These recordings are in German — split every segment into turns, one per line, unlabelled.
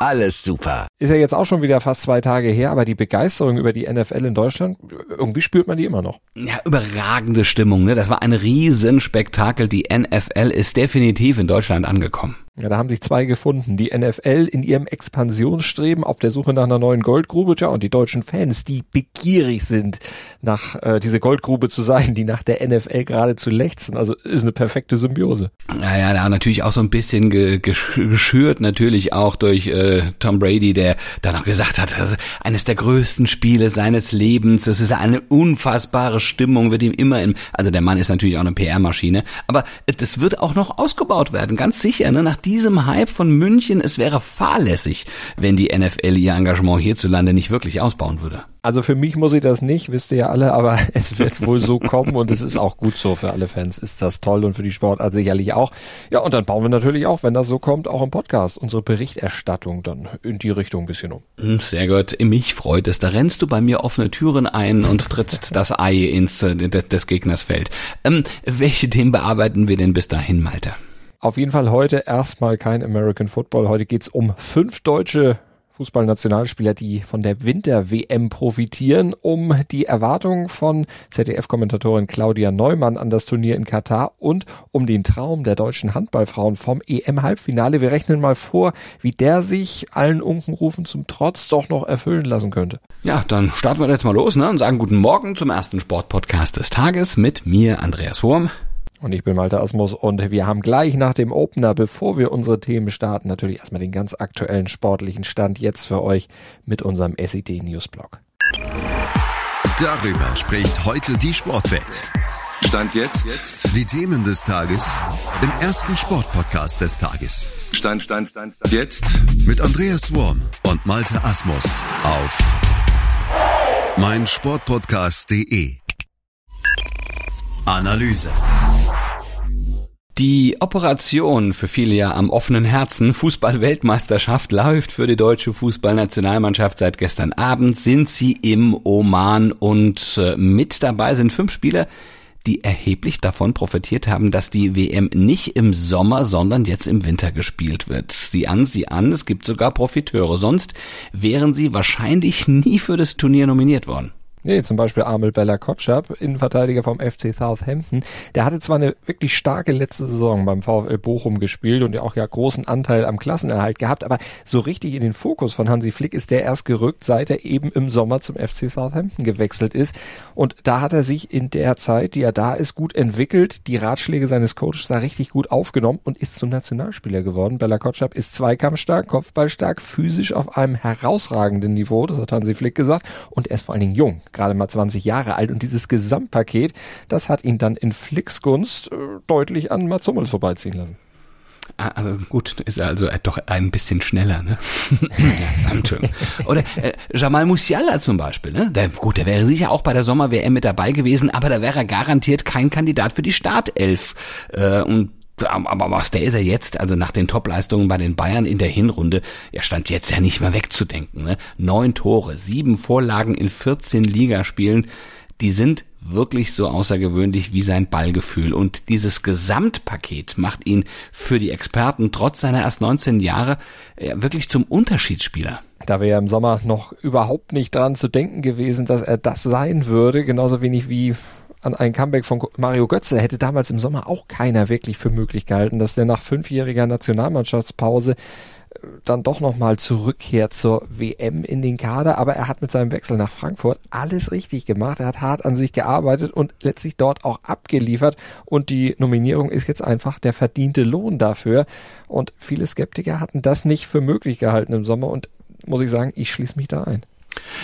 alles super.
Ist ja jetzt auch schon wieder fast zwei Tage her, aber die Begeisterung über die NFL in Deutschland, irgendwie spürt man die immer noch.
Ja, überragende Stimmung, ne? Das war ein Riesenspektakel. Die NFL ist definitiv in Deutschland angekommen.
Ja, da haben sich zwei gefunden. Die NFL in ihrem Expansionsstreben auf der Suche nach einer neuen Goldgrube, tja, und die deutschen Fans, die begierig sind, nach äh, diese Goldgrube zu sein, die nach der NFL gerade zu lechzen. Also ist eine perfekte Symbiose.
Naja, da natürlich auch so ein bisschen ge geschürt, natürlich auch durch äh, Tom Brady, der dann auch gesagt hat, eines der größten Spiele seines Lebens. Das ist eine unfassbare Stimmung, wird ihm immer im, also der Mann ist natürlich auch eine PR-Maschine, aber das wird auch noch ausgebaut werden, ganz sicher, ne? Nach diesem Hype von München, es wäre fahrlässig, wenn die NFL ihr Engagement hierzulande nicht wirklich ausbauen würde.
Also für mich muss ich das nicht, wisst ihr ja alle, aber es wird wohl so kommen und es ist auch gut so für alle Fans. Ist das toll und für die Sportart sicherlich auch. Ja, und dann bauen wir natürlich auch, wenn das so kommt, auch im Podcast unsere Berichterstattung dann in die Richtung ein bisschen um.
Hm, sehr gut. Mich freut es. Da rennst du bei mir offene Türen ein und trittst das Ei ins äh, des Gegners Feld. Ähm, welche Themen bearbeiten wir denn bis dahin, Malte?
Auf jeden Fall heute erstmal kein American Football. Heute geht's um fünf deutsche Fußballnationalspieler, die von der Winter-WM profitieren, um die Erwartungen von ZDF-Kommentatorin Claudia Neumann an das Turnier in Katar und um den Traum der deutschen Handballfrauen vom EM-Halbfinale. Wir rechnen mal vor, wie der sich allen Unkenrufen zum Trotz doch noch erfüllen lassen könnte.
Ja, dann starten wir jetzt mal los ne, und sagen guten Morgen zum ersten Sportpodcast des Tages mit mir, Andreas Wurm.
Und ich bin Malte Asmus und wir haben gleich nach dem Opener, bevor wir unsere Themen starten, natürlich erstmal den ganz aktuellen sportlichen Stand jetzt für euch mit unserem SED Newsblog.
Darüber spricht heute die Sportwelt.
Stand jetzt. jetzt.
Die Themen des Tages im ersten Sportpodcast des Tages.
Stand, Stand, Stand, Stand. Jetzt.
Mit Andreas Worm und Malte Asmus auf meinsportpodcast.de. Analyse.
Die Operation für viele ja am offenen Herzen Fußball-Weltmeisterschaft läuft für die deutsche Fußballnationalmannschaft seit gestern Abend. Sind sie im Oman und äh, mit dabei sind fünf Spieler, die erheblich davon profitiert haben, dass die WM nicht im Sommer, sondern jetzt im Winter gespielt wird. Sie an, sie an, es gibt sogar Profiteure. Sonst wären sie wahrscheinlich nie für das Turnier nominiert worden.
Nee, zum Beispiel Amel Bella Kotschap, Innenverteidiger vom FC Southampton. Der hatte zwar eine wirklich starke letzte Saison beim VfL Bochum gespielt und ja auch ja großen Anteil am Klassenerhalt gehabt, aber so richtig in den Fokus von Hansi Flick ist der erst gerückt, seit er eben im Sommer zum FC Southampton gewechselt ist. Und da hat er sich in der Zeit, die er da ist, gut entwickelt, die Ratschläge seines Coaches da richtig gut aufgenommen und ist zum Nationalspieler geworden. Bella Kotschap ist zweikampfstark, kopfballstark, physisch auf einem herausragenden Niveau, das hat Hansi Flick gesagt, und er ist vor allen Dingen jung gerade mal 20 Jahre alt und dieses Gesamtpaket, das hat ihn dann in Flicks Gunst äh, deutlich an Mats Hummels vorbeiziehen lassen.
Ah, also gut, ist er also doch ein bisschen schneller, ne? Oder äh, Jamal Musiala zum Beispiel, ne? Der, gut, der wäre sicher auch bei der Sommer-WM mit dabei gewesen, aber da wäre er garantiert kein Kandidat für die Startelf. Äh, und aber was der ist er jetzt, also nach den Topleistungen bei den Bayern in der Hinrunde, er stand jetzt ja nicht mehr wegzudenken. Ne? Neun Tore, sieben Vorlagen in 14 Ligaspielen, die sind wirklich so außergewöhnlich wie sein Ballgefühl. Und dieses Gesamtpaket macht ihn für die Experten trotz seiner erst 19 Jahre wirklich zum Unterschiedsspieler.
Da wäre im Sommer noch überhaupt nicht dran zu denken gewesen, dass er das sein würde, genauso wenig wie an ein Comeback von Mario Götze hätte damals im Sommer auch keiner wirklich für möglich gehalten, dass der nach fünfjähriger Nationalmannschaftspause äh, dann doch nochmal zurückkehrt zur WM in den Kader, aber er hat mit seinem Wechsel nach Frankfurt alles richtig gemacht. Er hat hart an sich gearbeitet und letztlich dort auch abgeliefert und die Nominierung ist jetzt einfach der verdiente Lohn dafür und viele Skeptiker hatten das nicht für möglich gehalten im Sommer und muss ich sagen, ich schließe mich da ein.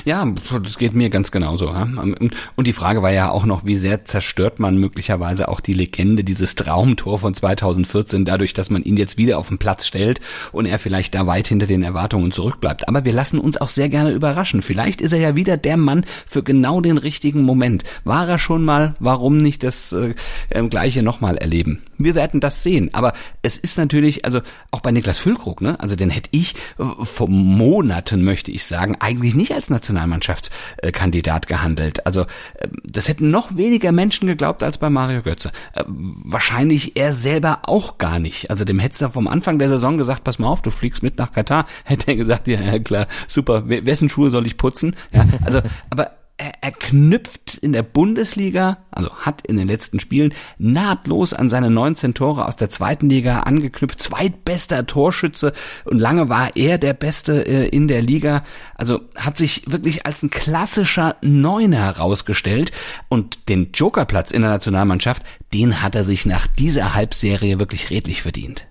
Ja, das geht mir ganz genauso. Und die Frage war ja auch noch, wie sehr zerstört man möglicherweise auch die Legende dieses Traumtor von 2014 dadurch, dass man ihn jetzt wieder auf den Platz stellt und er vielleicht da weit hinter den Erwartungen zurückbleibt. Aber wir lassen uns auch sehr gerne überraschen. Vielleicht ist er ja wieder der Mann für genau den richtigen Moment. War er schon mal, warum nicht das äh, ähm, gleiche nochmal erleben? Wir werden das sehen. Aber es ist natürlich, also auch bei Niklas Füllkrug, ne? Also den hätte ich äh, vor Monaten, möchte ich sagen, eigentlich nicht als Nationalmannschaftskandidat gehandelt. Also äh, das hätten noch weniger Menschen geglaubt als bei Mario Götze. Äh, wahrscheinlich er selber auch gar nicht. Also dem hättest du vom Anfang der Saison gesagt, pass mal auf, du fliegst mit nach Katar. Hätte er gesagt, ja, ja klar, super, wessen Schuhe soll ich putzen? Ja, also, aber er, er knüpft in der Bundesliga, also hat in den letzten Spielen nahtlos an seine 19 Tore aus der zweiten Liga angeknüpft, zweitbester Torschütze und lange war er der Beste äh, in der Liga, also hat sich wirklich als ein klassischer Neuner herausgestellt und den Jokerplatz in der Nationalmannschaft, den hat er sich nach dieser Halbserie wirklich redlich verdient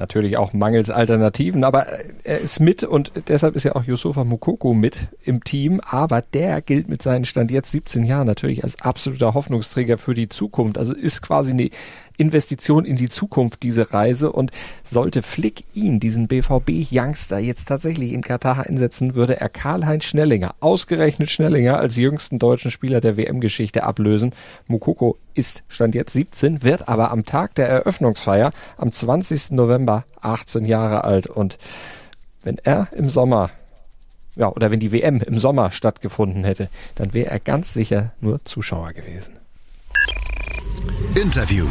natürlich auch mangels Alternativen, aber er ist mit und deshalb ist ja auch Yusufa Mukoko mit im Team, aber der gilt mit seinen Stand jetzt 17 Jahren natürlich als absoluter Hoffnungsträger für die Zukunft. Also ist quasi eine Investition in die Zukunft, diese Reise. Und sollte Flick ihn, diesen BVB-Youngster, jetzt tatsächlich in Katar einsetzen, würde er Karl-Heinz Schnellinger, ausgerechnet Schnellinger, als jüngsten deutschen Spieler der WM-Geschichte ablösen. Mukoko ist Stand jetzt 17, wird aber am Tag der Eröffnungsfeier am 20. November 18 Jahre alt. Und wenn er im Sommer ja, oder wenn die WM im Sommer stattgefunden hätte, dann wäre er ganz sicher nur Zuschauer gewesen.
Interview.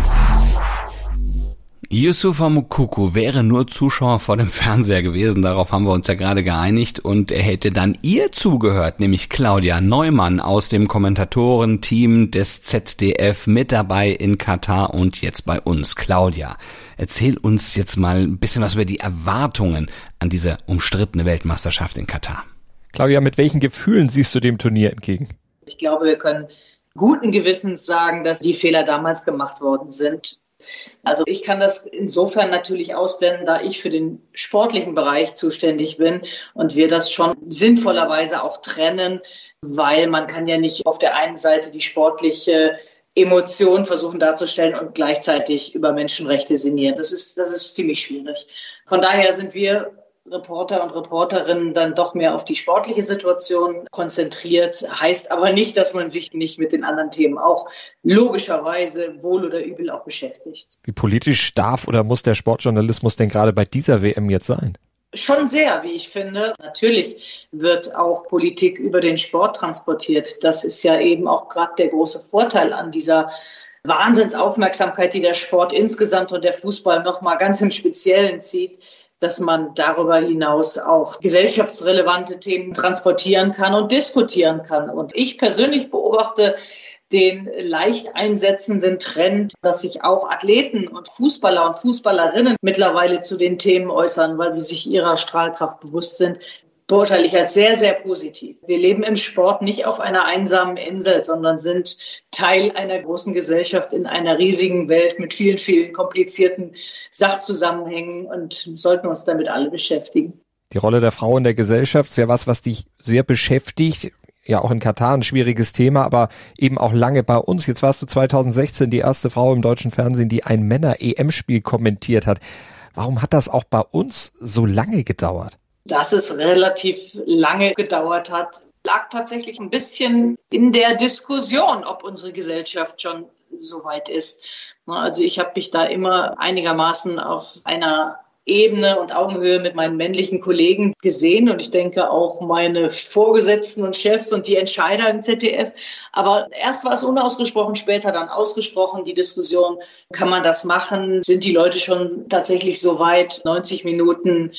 Yusufa Mukuku wäre nur Zuschauer vor dem Fernseher gewesen, darauf haben wir uns ja gerade geeinigt und er hätte dann ihr zugehört, nämlich Claudia Neumann aus dem Kommentatorenteam des ZDF mit dabei in Katar und jetzt bei uns. Claudia, erzähl uns jetzt mal ein bisschen was über die Erwartungen an diese umstrittene Weltmeisterschaft in Katar.
Claudia, mit welchen Gefühlen siehst du dem Turnier entgegen?
Ich glaube, wir können guten Gewissens sagen, dass die Fehler damals gemacht worden sind. Also ich kann das insofern natürlich ausblenden, da ich für den sportlichen Bereich zuständig bin und wir das schon sinnvollerweise auch trennen, weil man kann ja nicht auf der einen Seite die sportliche Emotion versuchen darzustellen und gleichzeitig über Menschenrechte sinnieren. Das ist, das ist ziemlich schwierig. Von daher sind wir Reporter und Reporterinnen dann doch mehr auf die sportliche Situation konzentriert. Heißt aber nicht, dass man sich nicht mit den anderen Themen auch logischerweise wohl oder übel auch beschäftigt.
Wie politisch darf oder muss der Sportjournalismus denn gerade bei dieser WM jetzt sein?
Schon sehr, wie ich finde. Natürlich wird auch Politik über den Sport transportiert. Das ist ja eben auch gerade der große Vorteil an dieser Wahnsinnsaufmerksamkeit, die der Sport insgesamt und der Fußball nochmal ganz im Speziellen zieht dass man darüber hinaus auch gesellschaftsrelevante Themen transportieren kann und diskutieren kann. Und ich persönlich beobachte den leicht einsetzenden Trend, dass sich auch Athleten und Fußballer und Fußballerinnen mittlerweile zu den Themen äußern, weil sie sich ihrer Strahlkraft bewusst sind beurteile ich als sehr, sehr positiv. Wir leben im Sport nicht auf einer einsamen Insel, sondern sind Teil einer großen Gesellschaft in einer riesigen Welt mit vielen, vielen komplizierten Sachzusammenhängen und sollten uns damit alle beschäftigen.
Die Rolle der Frau in der Gesellschaft ist ja was, was dich sehr beschäftigt. Ja, auch in Katar ein schwieriges Thema, aber eben auch lange bei uns. Jetzt warst du 2016 die erste Frau im deutschen Fernsehen, die ein Männer-EM-Spiel kommentiert hat. Warum hat das auch bei uns so lange gedauert?
Dass es relativ lange gedauert hat, lag tatsächlich ein bisschen in der Diskussion, ob unsere Gesellschaft schon so weit ist. Also ich habe mich da immer einigermaßen auf einer Ebene und Augenhöhe mit meinen männlichen Kollegen gesehen und ich denke auch meine Vorgesetzten und Chefs und die Entscheider im ZDF. Aber erst war es unausgesprochen, später dann ausgesprochen. Die Diskussion, kann man das machen? Sind die Leute schon tatsächlich so weit? 90 Minuten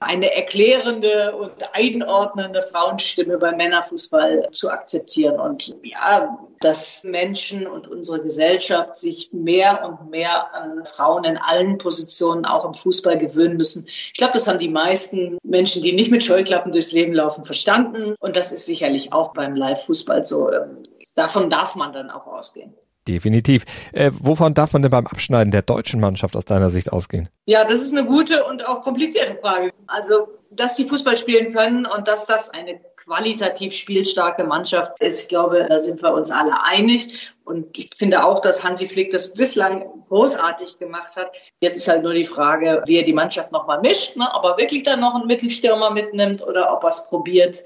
eine erklärende und einordnende Frauenstimme beim Männerfußball zu akzeptieren. Und ja, dass Menschen und unsere Gesellschaft sich mehr und mehr an Frauen in allen Positionen auch im Fußball gewöhnen müssen. Ich glaube, das haben die meisten Menschen, die nicht mit Scheuklappen durchs Leben laufen, verstanden. Und das ist sicherlich auch beim Live-Fußball so. Ähm, davon darf man dann auch ausgehen.
Definitiv. Äh, wovon darf man denn beim Abschneiden der deutschen Mannschaft aus deiner Sicht ausgehen?
Ja, das ist eine gute und auch komplizierte Frage. Also, dass die Fußball spielen können und dass das eine qualitativ spielstarke Mannschaft ist. Ich glaube, da sind wir uns alle einig. Und ich finde auch, dass Hansi Flick das bislang großartig gemacht hat. Jetzt ist halt nur die Frage, wie er die Mannschaft nochmal mischt, ne? ob er wirklich dann noch einen Mittelstürmer mitnimmt oder ob er es probiert,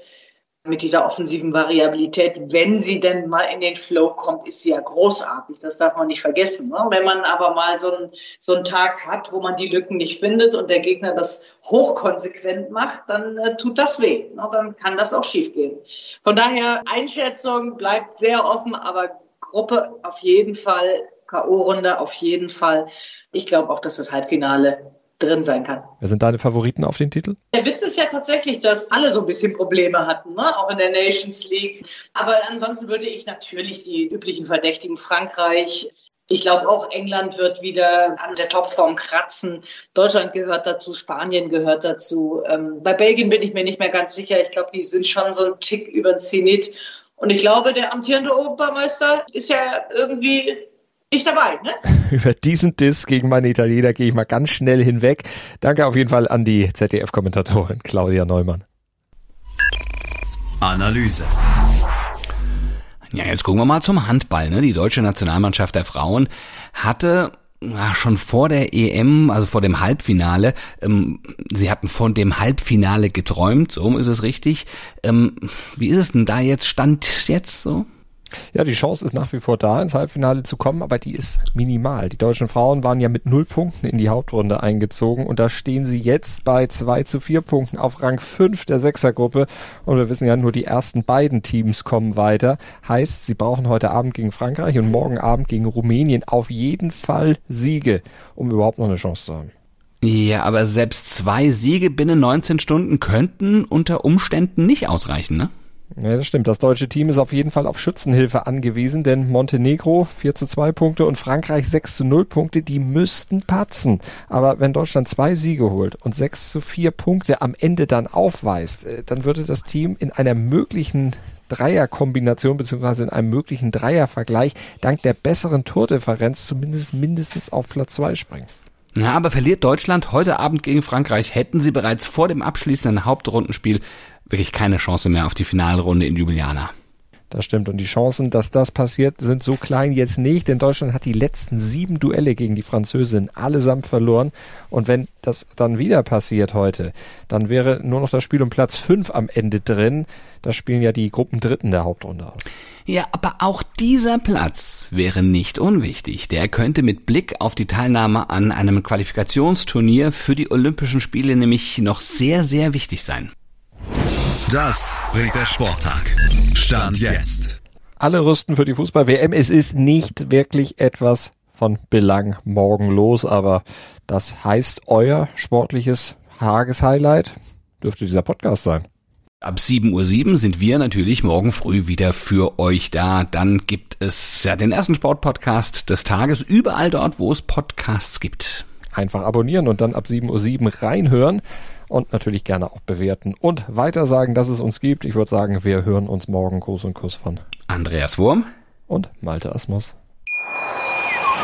mit dieser offensiven Variabilität, wenn sie denn mal in den Flow kommt, ist sie ja großartig. Das darf man nicht vergessen. Ne? Wenn man aber mal so, ein, so einen Tag hat, wo man die Lücken nicht findet und der Gegner das hochkonsequent macht, dann äh, tut das weh. Ne? Dann kann das auch schiefgehen. Von daher, Einschätzung bleibt sehr offen, aber Gruppe auf jeden Fall, K.O.-Runde auf jeden Fall. Ich glaube auch, dass das Halbfinale drin sein kann.
Wer sind deine Favoriten auf den Titel?
Der Witz ist ja tatsächlich, dass alle so ein bisschen Probleme hatten, ne? auch in der Nations League. Aber ansonsten würde ich natürlich die üblichen Verdächtigen Frankreich, ich glaube auch England wird wieder an der Topform kratzen. Deutschland gehört dazu, Spanien gehört dazu. Ähm, bei Belgien bin ich mir nicht mehr ganz sicher. Ich glaube, die sind schon so ein Tick über den Zenit. Und ich glaube, der amtierende Obermeister ist ja irgendwie nicht dabei, ne?
Über diesen Diss gegen meine Italiener gehe ich mal ganz schnell hinweg. Danke auf jeden Fall an die ZDF-Kommentatorin Claudia Neumann.
Analyse.
Ja, jetzt gucken wir mal zum Handball. Ne? Die deutsche Nationalmannschaft der Frauen hatte ja, schon vor der EM, also vor dem Halbfinale, ähm, sie hatten von dem Halbfinale geträumt, so ist es richtig. Ähm, wie ist es denn da jetzt, Stand jetzt so?
Ja, die Chance ist nach wie vor da, ins Halbfinale zu kommen, aber die ist minimal. Die deutschen Frauen waren ja mit null Punkten in die Hauptrunde eingezogen und da stehen sie jetzt bei zwei zu vier Punkten auf Rang fünf der Sechsergruppe und wir wissen ja, nur die ersten beiden Teams kommen weiter. Heißt, sie brauchen heute Abend gegen Frankreich und morgen Abend gegen Rumänien auf jeden Fall Siege, um überhaupt noch eine Chance zu haben.
Ja, aber selbst zwei Siege binnen 19 Stunden könnten unter Umständen nicht ausreichen, ne?
Ja, das stimmt. Das deutsche Team ist auf jeden Fall auf Schützenhilfe angewiesen, denn Montenegro 4 zu 2 Punkte und Frankreich 6 zu 0 Punkte, die müssten patzen. Aber wenn Deutschland zwei Siege holt und 6 zu 4 Punkte am Ende dann aufweist, äh, dann würde das Team in einer möglichen Dreierkombination beziehungsweise in einem möglichen Dreiervergleich dank der besseren Tordifferenz zumindest mindestens auf Platz 2 springen.
Ja, aber verliert Deutschland heute Abend gegen Frankreich, hätten sie bereits vor dem abschließenden Hauptrundenspiel wirklich keine Chance mehr auf die Finalrunde in Ljubljana.
Das stimmt. Und die Chancen, dass das passiert, sind so klein jetzt nicht, denn Deutschland hat die letzten sieben Duelle gegen die Französin allesamt verloren. Und wenn das dann wieder passiert heute, dann wäre nur noch das Spiel um Platz fünf am Ende drin. Da spielen ja die Gruppen Dritten der Hauptrunde.
Ja, aber auch dieser Platz wäre nicht unwichtig. Der könnte mit Blick auf die Teilnahme an einem Qualifikationsturnier für die Olympischen Spiele nämlich noch sehr, sehr wichtig sein.
Das bringt der Sporttag. Stand jetzt.
Alle rüsten für die Fußball-WM. Es ist nicht wirklich etwas von Belang morgen los, aber das heißt euer sportliches Tageshighlight dürfte dieser Podcast sein.
Ab 7.07 Uhr sind wir natürlich morgen früh wieder für euch da. Dann gibt es ja den ersten Sportpodcast des Tages überall dort, wo es Podcasts gibt.
Einfach abonnieren und dann ab 7.07 Uhr reinhören und natürlich gerne auch bewerten und weiter sagen, dass es uns gibt. Ich würde sagen, wir hören uns morgen. Gruß und Kuss von
Andreas Wurm
und Malte Asmus.